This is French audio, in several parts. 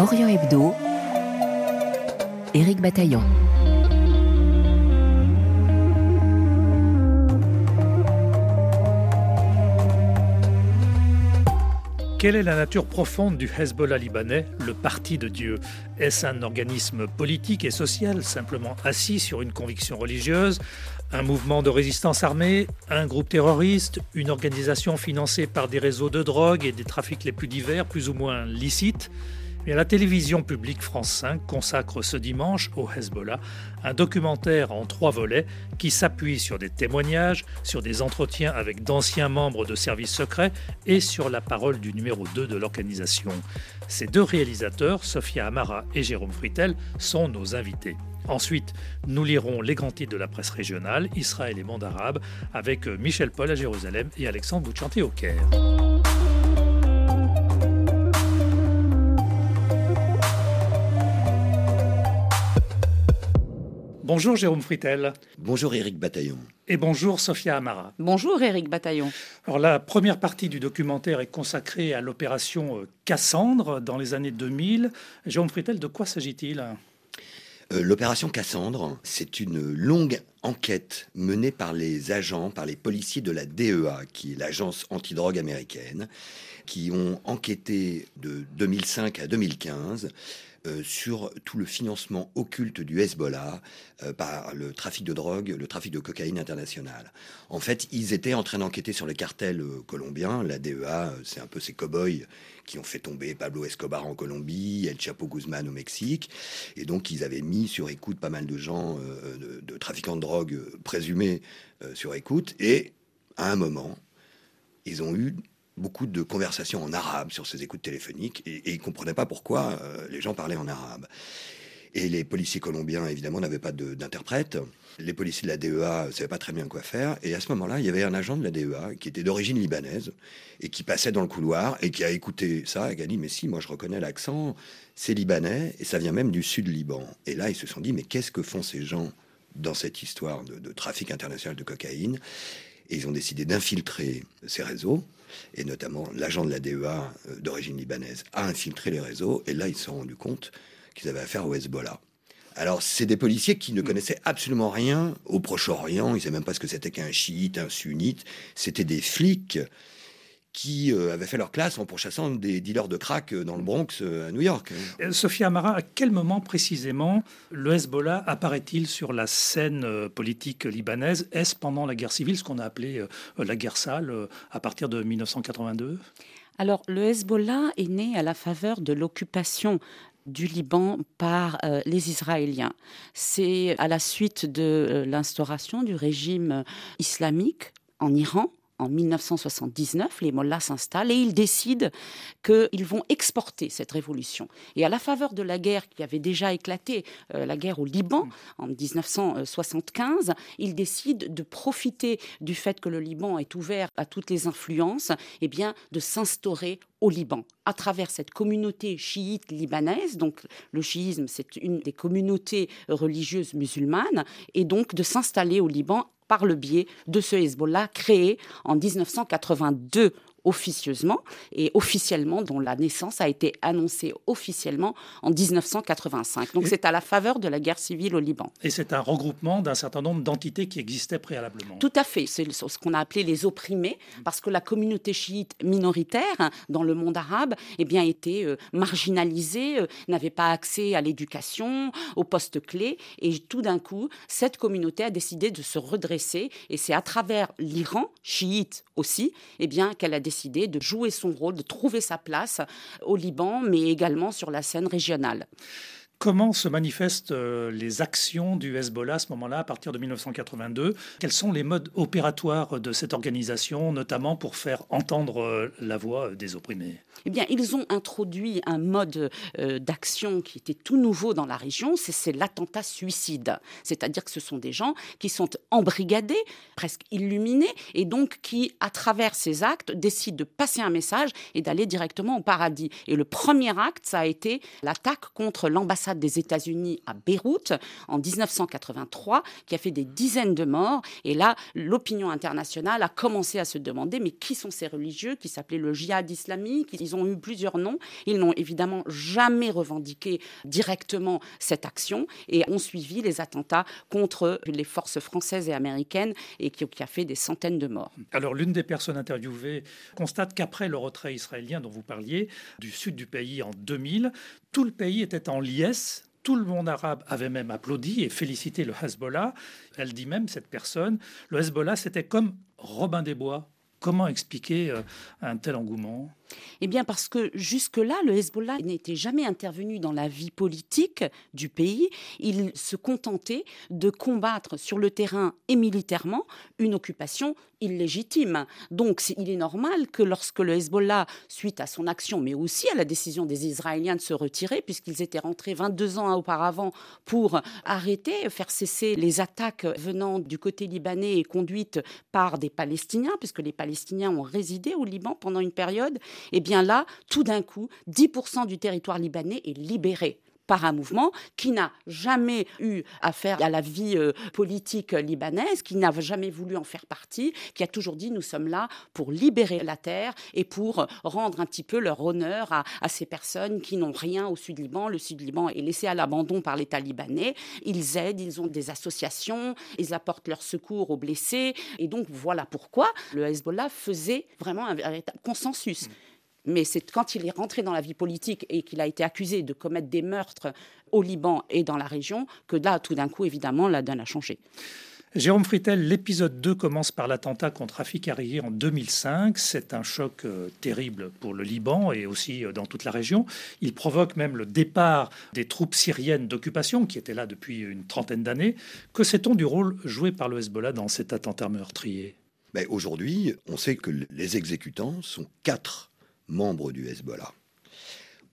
Orient Hebdo, Éric Bataillon. Quelle est la nature profonde du Hezbollah libanais, le Parti de Dieu? Est-ce un organisme politique et social simplement assis sur une conviction religieuse Un mouvement de résistance armée Un groupe terroriste Une organisation financée par des réseaux de drogue et des trafics les plus divers, plus ou moins licites? La télévision publique France 5 consacre ce dimanche au Hezbollah un documentaire en trois volets qui s'appuie sur des témoignages, sur des entretiens avec d'anciens membres de services secrets et sur la parole du numéro 2 de l'organisation. Ces deux réalisateurs, Sophia Amara et Jérôme Fritel, sont nos invités. Ensuite, nous lirons les grands titres de la presse régionale, Israël et monde arabe, avec Michel Paul à Jérusalem et Alexandre Bouchanté au Caire. Bonjour Jérôme Fritel. Bonjour Éric Bataillon. Et bonjour Sophia Amara. Bonjour Éric Bataillon. Alors la première partie du documentaire est consacrée à l'opération euh, Cassandre dans les années 2000. Jérôme Fritel, de quoi s'agit-il? Euh, L'opération Cassandre, c'est une longue enquête menée par les agents, par les policiers de la DEA, qui est l'agence antidrogue américaine, qui ont enquêté de 2005 à 2015 euh, sur tout le financement occulte du Hezbollah euh, par le trafic de drogue, le trafic de cocaïne international. En fait, ils étaient en train d'enquêter sur les cartels euh, colombiens. La DEA, c'est un peu ces cow-boys qui ont fait tomber Pablo Escobar en Colombie, El Chapo Guzman au Mexique. Et donc, ils avaient mis sur écoute pas mal de gens, de, trafiquants de drogue présumés sur écoute. Et à un moment, ils ont eu beaucoup de conversations en arabe sur ces écoutes téléphoniques et, ils ne comprenaient pas pourquoi euh, les gens parlaient en arabe. Et les policiers colombiens, évidemment, n'avaient pas d'interprète. Les policiers de la DEA ne savaient pas très bien quoi faire. Et à ce moment-là, il y avait un agent de la DEA qui était d'origine libanaise et qui passait dans le couloir et qui a écouté ça et qui a dit Mais si, moi je reconnais l'accent, c'est libanais et ça vient même du sud Liban. Et là, ils se sont dit Mais qu'est-ce que font ces gens dans cette histoire de, de trafic international de cocaïne? Et ils ont décidé d'infiltrer ces réseaux et notamment l'agent de la DEA euh, d'origine libanaise, a infiltré les réseaux, et là, ils se sont rendus compte qu'ils avaient affaire au Hezbollah. Alors, c'est des policiers qui ne connaissaient absolument rien au Proche-Orient, ils ne savaient même pas ce que c'était qu'un chiite, un sunnite, c'était des flics qui euh, avaient fait leur classe en pourchassant des dealers de crack euh, dans le Bronx euh, à New York. Sophia Amara, à quel moment précisément le Hezbollah apparaît-il sur la scène politique libanaise? Est-ce pendant la guerre civile, ce qu'on a appelé la guerre sale, à partir de 1982 alors, le Hezbollah est né à la faveur de l'occupation du Liban par les Israéliens. C'est à la suite de l'instauration du régime islamique en Iran en 1979, les Mollahs s'installent et ils décident qu'ils vont exporter cette révolution. Et à la faveur de la guerre qui avait déjà éclaté, euh, la guerre au Liban en 1975, ils décident de profiter du fait que le Liban est ouvert à toutes les influences, et eh bien de s'instaurer au Liban à travers cette communauté chiite libanaise. Donc le chiisme, c'est une des communautés religieuses musulmanes, et donc de s'installer au Liban par le biais de ce Hezbollah créé en 1982 officieusement et officiellement, dont la naissance a été annoncée officiellement en 1985. Donc c'est à la faveur de la guerre civile au Liban. Et c'est un regroupement d'un certain nombre d'entités qui existaient préalablement. Tout à fait. C'est ce qu'on a appelé les opprimés, parce que la communauté chiite minoritaire dans le monde arabe eh bien, était euh, marginalisée, euh, n'avait pas accès à l'éducation, aux postes clés. Et tout d'un coup, cette communauté a décidé de se redresser. Et c'est à travers l'Iran, chiite aussi, eh bien, qu'elle a décidé de jouer son rôle, de trouver sa place au Liban, mais également sur la scène régionale. Comment se manifestent euh, les actions du Hezbollah à ce moment-là, à partir de 1982 Quels sont les modes opératoires de cette organisation, notamment pour faire entendre euh, la voix des opprimés? Eh bien, ils ont introduit un mode euh, d'action qui était tout nouveau dans la région, c'est l'attentat suicide. C'est-à-dire que ce sont des gens qui sont embrigadés, presque illuminés, et donc qui, à travers ces actes, décident de passer un message et d'aller directement au paradis. Et le premier acte, ça a été l'attaque contre l'ambassade des États-Unis à Beyrouth en 1983, qui a fait des dizaines de morts. Et là, l'opinion internationale a commencé à se demander mais qui sont ces religieux qui s'appelaient le djihad islamique? Ils ont eu plusieurs noms. Ils n'ont évidemment jamais revendiqué directement cette action et ont suivi les attentats contre les forces françaises et américaines et qui, qui a fait des centaines de morts. Alors l'une des personnes interviewées constate qu'après le retrait israélien dont vous parliez du sud du pays en 2000, tout le pays était en liesse tout le monde arabe avait même applaudi et félicité le Hezbollah. Elle dit même, cette personne, le Hezbollah, c'était comme Robin des Bois. Comment expliquer euh, un tel engouement? Eh bien parce que jusque-là, le Hezbollah n'était jamais intervenu dans la vie politique du pays. Il se contentait de combattre sur le terrain et militairement une occupation illégitime. Donc il est normal que lorsque le Hezbollah, suite à son action, mais aussi à la décision des Israéliens de se retirer, puisqu'ils étaient rentrés 22 ans auparavant pour arrêter, faire cesser les attaques venant du côté libanais et conduites par des Palestiniens, puisque les Palestiniens ont résidé au Liban pendant une période, et eh bien là, tout d'un coup, 10% du territoire libanais est libéré par un mouvement qui n'a jamais eu affaire à la vie euh, politique libanaise, qui n'a jamais voulu en faire partie, qui a toujours dit nous sommes là pour libérer la terre et pour rendre un petit peu leur honneur à, ces personnes qui n'ont rien au Sud-Liban. Le Sud-Liban est laissé à l'abandon par l'État libanais. Ils aident, ils ont des associations, ils apportent leur secours aux blessés. Et donc voilà pourquoi le Hezbollah faisait vraiment un véritable consensus. Mais c'est quand il est rentré dans la vie politique et qu'il a été accusé de commettre des meurtres au Liban et dans la région que là, tout d'un coup, évidemment, la donne a changé. Jérôme Fritel, l'épisode 2 commence par l'attentat contre Rafik Hariri en 2005. C'est un choc euh, terrible pour le Liban et aussi euh, dans toute la région. Il provoque même le départ des troupes syriennes d'occupation qui étaient là depuis une trentaine d'années. Que sait-on du rôle joué par le Hezbollah dans cet attentat meurtrier? Ben Aujourd'hui, on sait que les exécutants sont quatre membres du Hezbollah.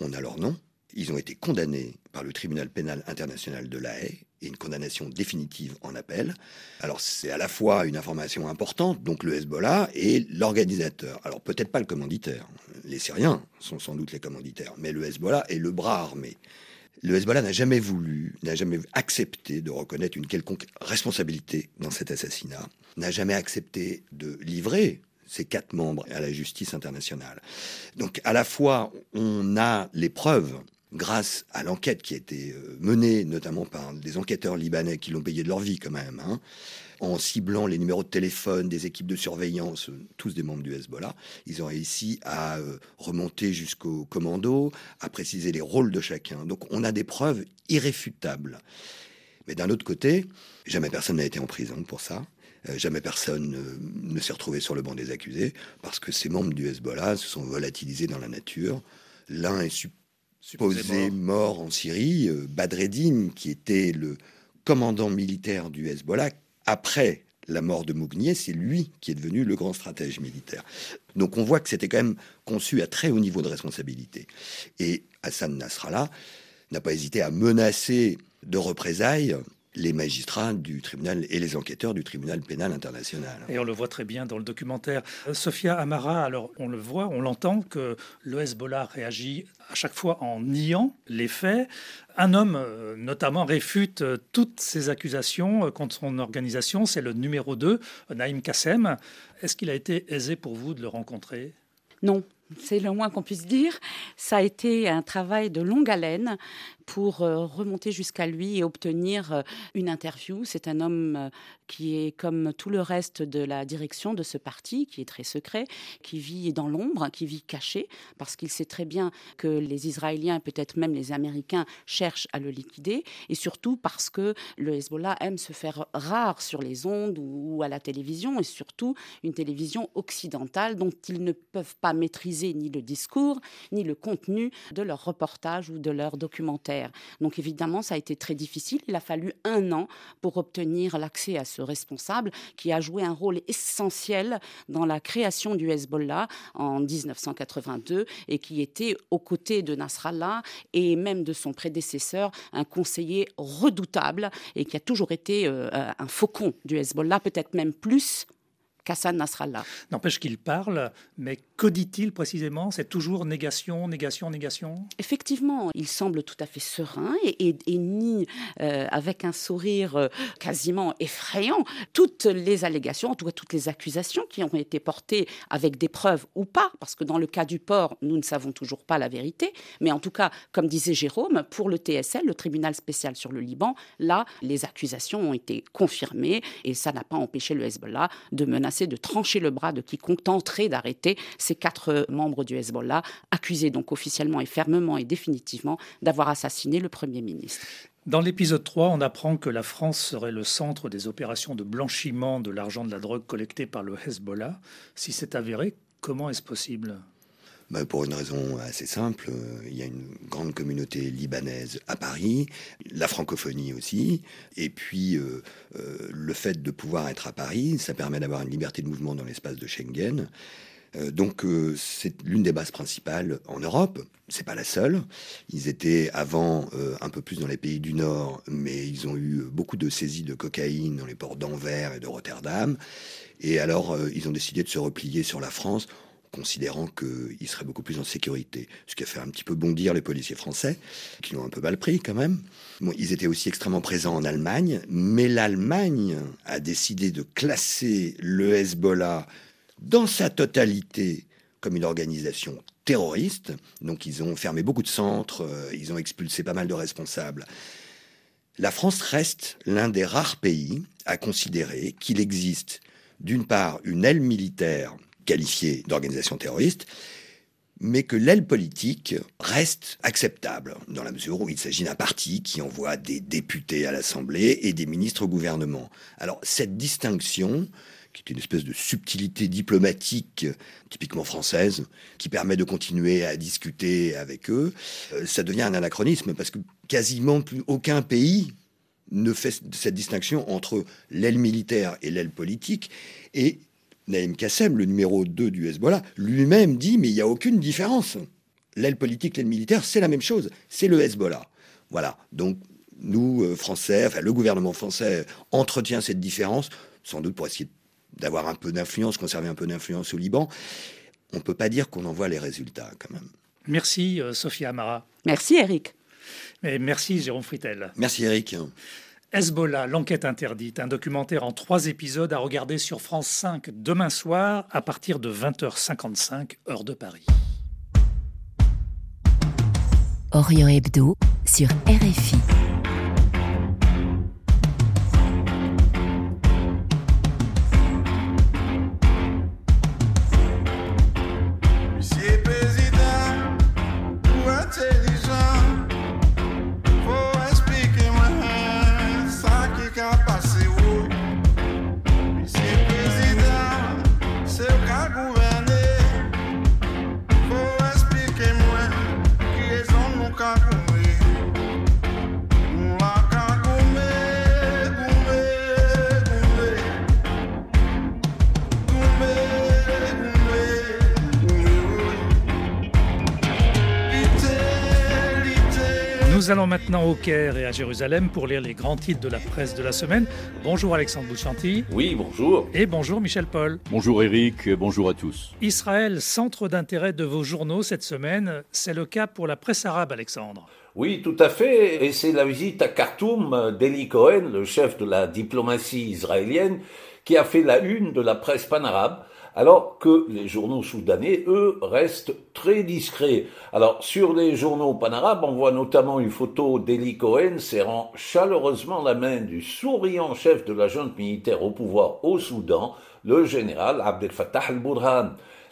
On a leur nom. Ils ont été condamnés par le tribunal pénal international de La Haye et une condamnation définitive en appel. Alors c'est à la fois une information importante, donc le Hezbollah et l'organisateur. Alors peut-être pas le commanditaire. Les Syriens sont sans doute les commanditaires, mais le Hezbollah est le bras armé. Le Hezbollah n'a jamais voulu, n'a jamais accepté de reconnaître une quelconque responsabilité dans cet assassinat, n'a jamais accepté de livrer ces quatre membres à la justice internationale. Donc à la fois, on a les preuves grâce à l'enquête qui a été euh, menée notamment par des enquêteurs libanais qui l'ont payé de leur vie quand même, hein, en ciblant les numéros de téléphone des équipes de surveillance, tous des membres du Hezbollah, ils ont réussi à euh, remonter jusqu'au commando, à préciser les rôles de chacun. Donc on a des preuves irréfutables. Mais d'un autre côté, jamais personne n'a été en prison pour ça. Euh, jamais personne ne s'est retrouvé sur le banc des accusés parce que ces membres du Hezbollah se sont volatilisés dans la nature. L'un est supposé mort. en Syrie, euh, Badreddin, qui était le commandant militaire du Hezbollah, après la mort de Mougnier, c'est lui qui est devenu le grand stratège militaire. Donc on voit que c'était quand même conçu à très haut niveau de responsabilité. Et Hassan Nasrallah n'a pas hésité à menacer de représailles les magistrats du tribunal et les enquêteurs du tribunal pénal international. Et on le voit très bien dans le documentaire. Euh, Sophia Amara, alors on le voit, on l'entend que le Hezbollah réagit à chaque fois en niant les faits. Un homme, euh, notamment, réfute euh, toutes ces accusations contre son organisation, c'est le numéro 2, Naïm Kassem. Est-ce qu'il a été aisé pour vous de le rencontrer? Non, c'est le moins qu'on puisse dire. Ça a été un travail de longue haleine pour euh, remonter jusqu'à lui et obtenir euh, une interview. C'est un homme euh, qui est comme tout le reste de la direction de ce parti, qui est très secret, qui vit dans l'ombre, qui vit caché, parce qu'il sait très bien que les Israéliens, peut-être même les Américains, cherchent à le liquider, et surtout parce que le Hezbollah aime se faire rare sur les ondes ou à la télévision, et surtout une télévision occidentale dont ils ne peuvent pas maîtriser ni le discours, ni le contenu de leurs reportages ou de leurs documentaires. Donc évidemment, ça a été très difficile. Il a fallu un an pour obtenir l'accès à ce responsable qui a joué un rôle essentiel dans la création du Hezbollah en 1982 et qui était aux côtés de Nasrallah et même de son prédécesseur, un conseiller redoutable et qui a toujours été euh, un faucon du Hezbollah, peut-être même plus qu'Hassan Nasrallah. N'empêche qu'il parle, mais que dit-il précisément? C'est toujours négation, négation, négation? Effectivement, il semble tout à fait serein et, nie euh, avec un sourire euh, quasiment effrayant toutes les allégations, en tout cas toutes les accusations qui ont été portées avec des preuves ou pas, parce que dans le cas du port, nous ne savons toujours pas la vérité, mais en tout cas, comme disait Jérôme, pour le TSL, le tribunal spécial sur le Liban, là, les accusations ont été confirmées et ça n'a pas empêché le Hezbollah de menacer de trancher le bras de quiconque tenterait d'arrêter ces quatre membres du Hezbollah, accusés donc officiellement et fermement et définitivement d'avoir assassiné le Premier ministre. Dans l'épisode 3, on apprend que la France serait le centre des opérations de blanchiment de l'argent de la drogue collecté par le Hezbollah. Si c'est avéré, comment est-ce possible? Bah, pour une raison assez simple, euh, il y a une grande communauté libanaise à Paris, la francophonie aussi, et puis euh, euh, le fait de pouvoir être à Paris, ça permet d'avoir une liberté de mouvement dans l'espace de Schengen. donc c'est l'une des bases principales en Europe. C'est pas la seule. Ils étaient avant un peu plus dans les pays du Nord, mais ils ont eu beaucoup de saisies de cocaïne dans les ports d'Anvers et de Rotterdam. Et alors ils ont décidé de se replier sur la France considérant qu'ils seraient beaucoup plus en sécurité. Ce qui a fait un petit peu bondir les policiers français, qui l'ont un peu mal pris quand même. ils étaient aussi extrêmement présents en Allemagne, mais l'Allemagne a décidé de classer le Hezbollah dans sa totalité comme une organisation terroriste. Donc ils ont fermé beaucoup de centres, euh, ils ont expulsé pas mal de responsables. La France reste l'un des rares pays à considérer qu'il existe d'une part une aile militaire qualifié d'organisation terroriste, mais que l'aile politique reste acceptable, dans la mesure où il s'agit d'un parti qui envoie des députés à l'Assemblée et des ministres au gouvernement. Alors cette distinction, qui est une espèce de subtilité diplomatique typiquement française, qui permet de continuer à discuter avec eux, euh, ça devient un anachronisme, parce que quasiment plus aucun pays ne fait cette distinction entre l'aile militaire et l'aile politique, et Naïm Kassem, le numéro 2 du Hezbollah, lui-même dit mais il n'y a aucune différence. L'aile politique, l'aile militaire, c'est la même chose, c'est le Hezbollah. Voilà, donc nous, euh, Français, enfin le gouvernement français entretient cette différence, sans doute pour essayer d'avoir un peu d'influence, conserver un peu d'influence au Liban. On ne peut pas dire qu'on en voit les résultats quand même. Merci euh, Sophia Amara. Merci Eric. Et merci Jérôme Fritel. Merci Eric. Hezbollah, l'enquête interdite, un documentaire en trois épisodes à regarder sur France 5 demain soir à partir de 20h55 heure de Paris. Orient Hebdo sur RFI. Nous allons maintenant au Caire et à Jérusalem pour lire les grands titres de la presse de la semaine. Bonjour Alexandre Bouchanti. Oui, bonjour. Et bonjour Michel Paul. Bonjour Eric, bonjour à tous. Israël, centre d'intérêt de vos journaux cette semaine, c'est le cas pour la presse arabe Alexandre. Oui, tout à fait. Et c'est la visite à Khartoum d'Eli Cohen, le chef de la diplomatie israélienne, qui a fait la une de la presse panarabe alors que les journaux soudanais, eux, restent très discrets. Alors, sur les journaux panarabes, on voit notamment une photo d'Eli Cohen serrant chaleureusement la main du souriant chef de la junte militaire au pouvoir au Soudan, le général Abdel Fattah al-Burhan.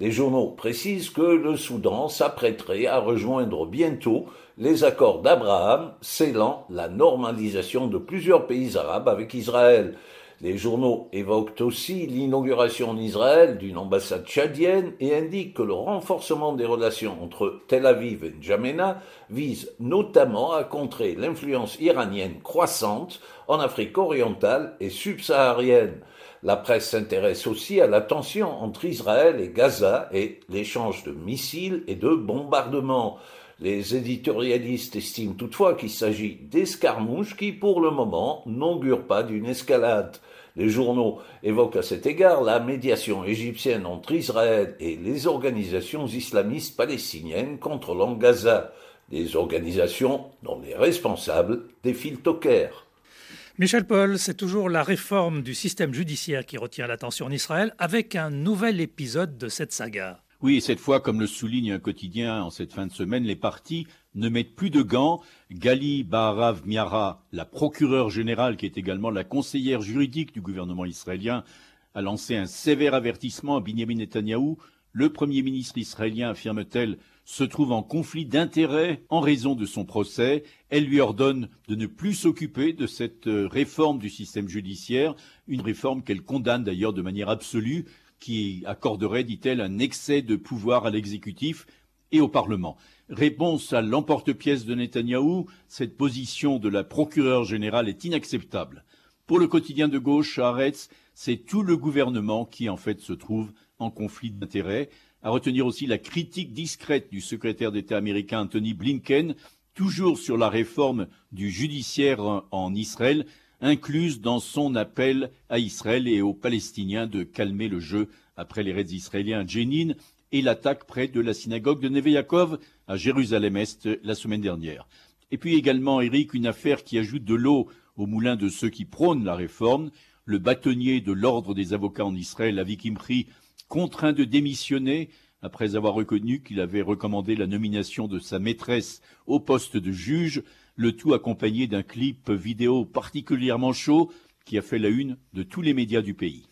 Les journaux précisent que le Soudan s'apprêterait à rejoindre bientôt les accords d'Abraham scellant la normalisation de plusieurs pays arabes avec Israël. Les journaux évoquent aussi l'inauguration en Israël d'une ambassade tchadienne et indiquent que le renforcement des relations entre Tel Aviv et N'Djamena vise notamment à contrer l'influence iranienne croissante en Afrique orientale et subsaharienne. La presse s'intéresse aussi à la tension entre Israël et Gaza et l'échange de missiles et de bombardements. Les éditorialistes estiment toutefois qu'il s'agit d'escarmouches qui, pour le moment, n'augurent pas d'une escalade. Les journaux évoquent à cet égard la médiation égyptienne entre Israël et les organisations islamistes palestiniennes contre l'Angaza, des organisations dont les responsables défilent au Caire. Michel Paul, c'est toujours la réforme du système judiciaire qui retient l'attention en Israël avec un nouvel épisode de cette saga. Oui, cette fois, comme le souligne un quotidien en cette fin de semaine, les partis ne mettent plus de gants. Gali Baharav Miara, la procureure générale, qui est également la conseillère juridique du gouvernement israélien, a lancé un sévère avertissement à Benjamin Netanyahou. Le Premier ministre israélien, affirme-t-elle, se trouve en conflit d'intérêts en raison de son procès. Elle lui ordonne de ne plus s'occuper de cette euh, réforme du système judiciaire, une réforme qu'elle condamne d'ailleurs de manière absolue qui accorderait, dit-elle, un excès de pouvoir à l'exécutif et au Parlement. Réponse à l'emporte-pièce de Netanyahou, cette position de la procureure générale est inacceptable. Pour le quotidien de gauche, Haaretz, c'est tout le gouvernement qui en fait se trouve en conflit d'intérêts. À retenir aussi la critique discrète du secrétaire d'État américain Anthony Blinken, toujours sur la réforme du judiciaire en Israël, incluse dans son appel à Israël et aux Palestiniens de calmer le jeu après les raids israéliens à Jenin et l'attaque près de la synagogue de Neve Yaakov à Jérusalem-Est la semaine dernière. Et puis également, Eric, une affaire qui ajoute de l'eau au moulin de ceux qui prônent la réforme. Le bâtonnier de l'ordre des avocats en Israël, Avi Kimri, contraint de démissionner après avoir reconnu qu'il avait recommandé la nomination de sa maîtresse au poste de juge le tout accompagné d'un clip vidéo particulièrement chaud qui a fait la une de tous les médias du pays.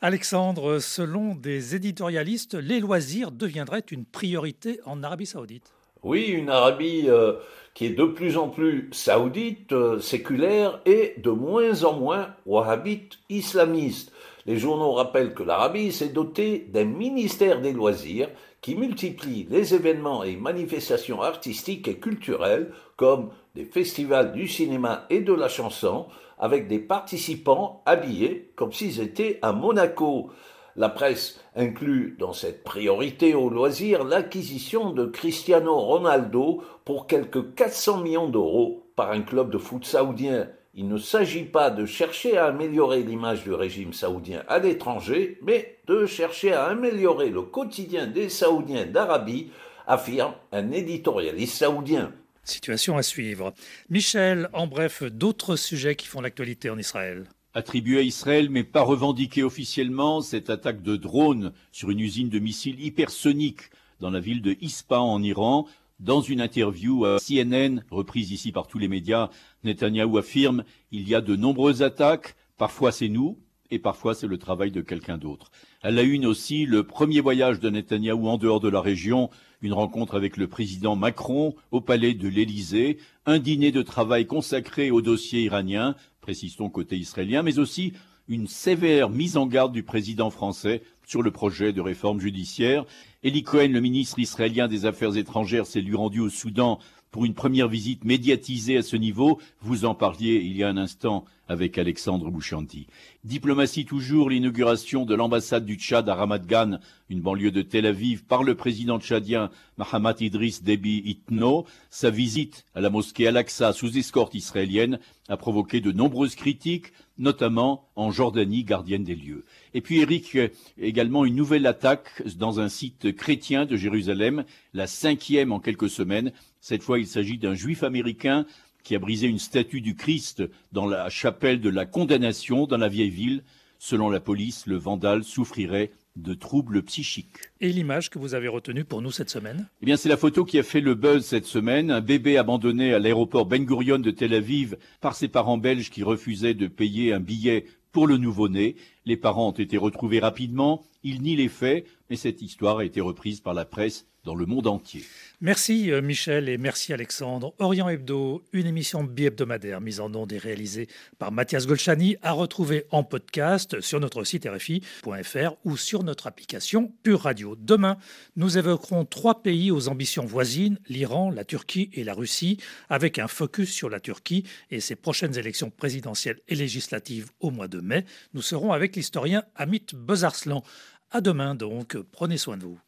Alexandre, selon des éditorialistes, les loisirs deviendraient une priorité en Arabie saoudite. Oui, une Arabie euh, qui est de plus en plus saoudite, euh, séculaire et de moins en moins wahhabite, islamiste. Les journaux rappellent que l'Arabie s'est dotée d'un ministère des loisirs qui multiplie les événements et manifestations artistiques et culturelles comme des festivals du cinéma et de la chanson avec des participants habillés comme s'ils étaient à Monaco. La presse inclut dans cette priorité aux loisirs l'acquisition de Cristiano Ronaldo pour quelques 400 millions d'euros par un club de foot saoudien. Il ne s'agit pas de chercher à améliorer l'image du régime saoudien à l'étranger, mais de chercher à améliorer le quotidien des Saoudiens d'Arabie, affirme un éditorialiste saoudien. Situation à suivre. Michel, en bref, d'autres sujets qui font l'actualité en Israël. Attribué à Israël mais pas revendiqué officiellement, cette attaque de drone sur une usine de missiles hypersoniques dans la ville de Ispahan en Iran dans une interview à CNN, reprise ici par tous les médias, Netanyahou affirme Il y a de nombreuses attaques, parfois c'est nous, et parfois c'est le travail de quelqu'un d'autre. À la une aussi, le premier voyage de Netanyahou en dehors de la région, une rencontre avec le président Macron au palais de l'Élysée, un dîner de travail consacré au dossier iranien, précisons côté israélien, mais aussi une sévère mise en garde du président français sur le projet de réforme judiciaire. Eli Cohen, le ministre israélien des Affaires étrangères, s'est lui rendu au Soudan pour une première visite médiatisée à ce niveau. Vous en parliez il y a un instant avec Alexandre Bouchanti. Diplomatie toujours, l'inauguration de l'ambassade du Tchad à Ramat Gan, une banlieue de Tel Aviv, par le président tchadien Mahamat Idriss Déby Itno. Sa visite à la mosquée Al-Aqsa sous escorte israélienne a provoqué de nombreuses critiques, notamment en Jordanie, gardienne des lieux. Et puis Eric, également une nouvelle attaque dans un site chrétien de Jérusalem, la cinquième en quelques semaines. Cette fois, il s'agit d'un juif américain qui a brisé une statue du Christ dans la chapelle de la condamnation dans la vieille ville. Selon la police, le vandale souffrirait de troubles psychiques. Et l'image que vous avez retenue pour nous cette semaine? Eh bien, c'est la photo qui a fait le buzz cette semaine. Un bébé abandonné à l'aéroport Ben Gurion de Tel Aviv par ses parents belges qui refusaient de payer un billet pour le nouveau-né. Les parents ont été retrouvés rapidement. Ils nient les faits, mais cette histoire a été reprise par la presse dans le monde entier. Merci euh, Michel et merci Alexandre. Orient Hebdo, une émission bi-hebdomadaire mise en ondes et réalisée par Mathias Golchani, à retrouver en podcast sur notre site RFI.fr ou sur notre application Pure Radio. Demain, nous évoquerons trois pays aux ambitions voisines, l'Iran, la Turquie et la Russie, avec un focus sur la Turquie et ses prochaines élections présidentielles et législatives au mois de mai. Nous serons avec l'historien Amit Bezarslan. À demain donc, prenez soin de vous.